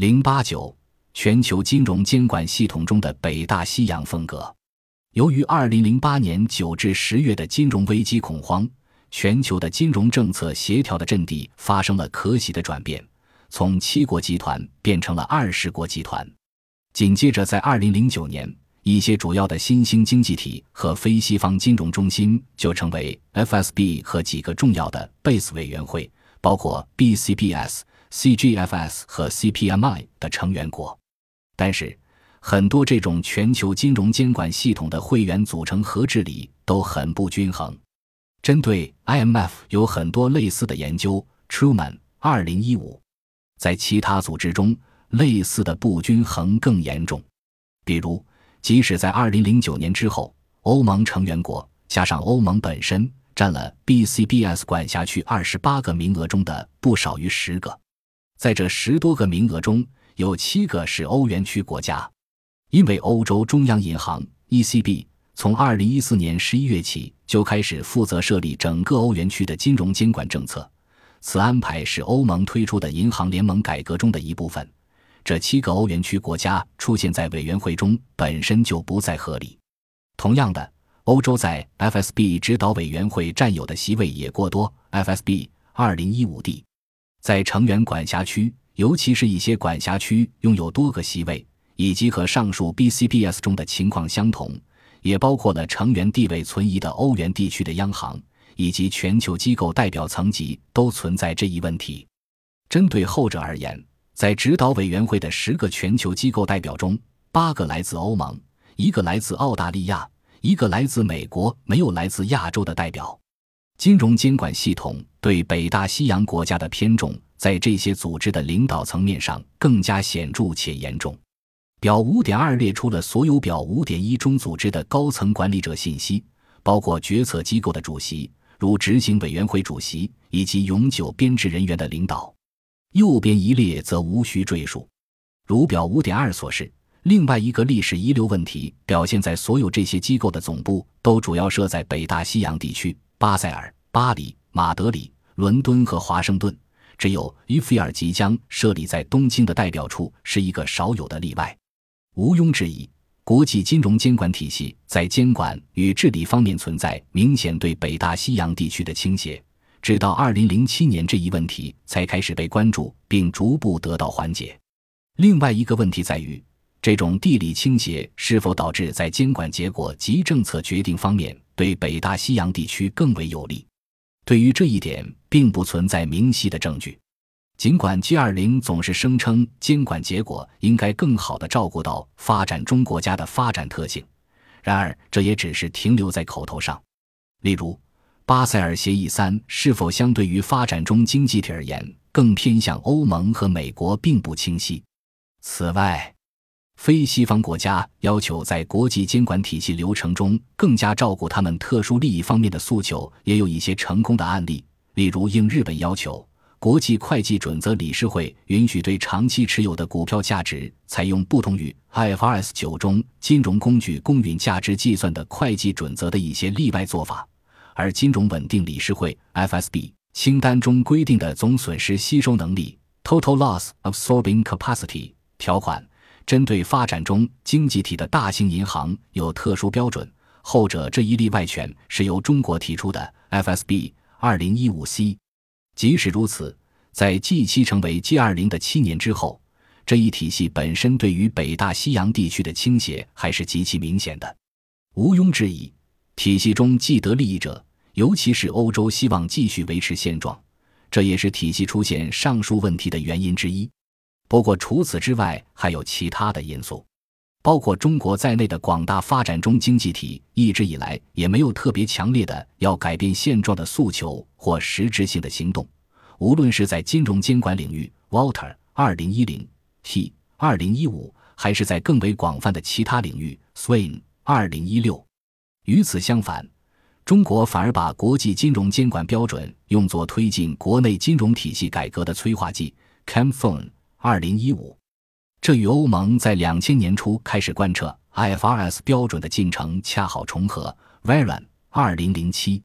零八九全球金融监管系统中的北大西洋风格。由于二零零八年九至十月的金融危机恐慌，全球的金融政策协调的阵地发生了可喜的转变，从七国集团变成了二十国集团。紧接着，在二零零九年，一些主要的新兴经济体和非西方金融中心就成为 FSB 和几个重要的 Base 委员会，包括 BCBS、CGFS 和 CPMI 的成员国。但是，很多这种全球金融监管系统的会员组成和治理都很不均衡。针对 IMF 有很多类似的研究。Truman 二零一五，在其他组织中，类似的不均衡更严重。比如，即使在二零零九年之后，欧盟成员国加上欧盟本身占了 BCBS 管辖区二十八个名额中的不少于十个。在这十多个名额中，有七个是欧元区国家。因为欧洲中央银行 （ECB） 从二零一四年十一月起就开始负责设立整个欧元区的金融监管政策，此安排是欧盟推出的银行联盟改革中的一部分。这七个欧元区国家出现在委员会中本身就不再合理。同样的，欧洲在 FSB 指导委员会占有的席位也过多。FSB 二零一五 D 在成员管辖区，尤其是一些管辖区拥有多个席位。以及和上述 BCBS 中的情况相同，也包括了成员地位存疑的欧元地区的央行以及全球机构代表层级都存在这一问题。针对后者而言，在指导委员会的十个全球机构代表中，八个来自欧盟，一个来自澳大利亚，一个来自美国，没有来自亚洲的代表。金融监管系统对北大西洋国家的偏重，在这些组织的领导层面上更加显著且严重。表五点二列出了所有表五点一中组织的高层管理者信息，包括决策机构的主席，如执行委员会主席以及永久编制人员的领导。右边一列则无需赘述。如表五点二所示，另外一个历史遗留问题表现在所有这些机构的总部都主要设在北大西洋地区，巴塞尔、巴黎、马德里、伦敦和华盛顿，只有伊菲尔即将设立在东京的代表处是一个少有的例外。毋庸置疑，国际金融监管体系在监管与治理方面存在明显对北大西洋地区的倾斜。直到二零零七年，这一问题才开始被关注，并逐步得到缓解。另外一个问题在于，这种地理倾斜是否导致在监管结果及政策决定方面对北大西洋地区更为有利？对于这一点，并不存在明晰的证据。尽管 G20 总是声称监管结果应该更好地照顾到发展中国家的发展特性，然而这也只是停留在口头上。例如，巴塞尔协议三是否相对于发展中经济体而言更偏向欧盟和美国，并不清晰。此外，非西方国家要求在国际监管体系流程中更加照顾他们特殊利益方面的诉求，也有一些成功的案例。例如，应日本要求。国际会计准则理事会允许对长期持有的股票价值采用不同于 IFRS 九中金融工具公允价值计算的会计准则的一些例外做法，而金融稳定理事会 FSB 清单中规定的总损失吸收能力 Total Loss Absorbing Capacity 条款，针对发展中经济体的大型银行有特殊标准，后者这一例外权是由中国提出的 FSB 二零一五 C。即使如此，在 G7 成为 G20 的七年之后，这一体系本身对于北大西洋地区的倾斜还是极其明显的。毋庸置疑，体系中既得利益者，尤其是欧洲，希望继续维持现状，这也是体系出现上述问题的原因之一。不过，除此之外，还有其他的因素，包括中国在内的广大发展中经济体一直以来也没有特别强烈的要改变现状的诉求。或实质性的行动，无论是在金融监管领域 （Walter 二零一零 T 二零一五），还是在更为广泛的其他领域 （Swain 二零一六）。与此相反，中国反而把国际金融监管标准用作推进国内金融体系改革的催化剂 （Camphone 二零一五）。这与欧盟在两千年初开始贯彻 IFRS 标准的进程恰好重合 （Veran 二零零七）。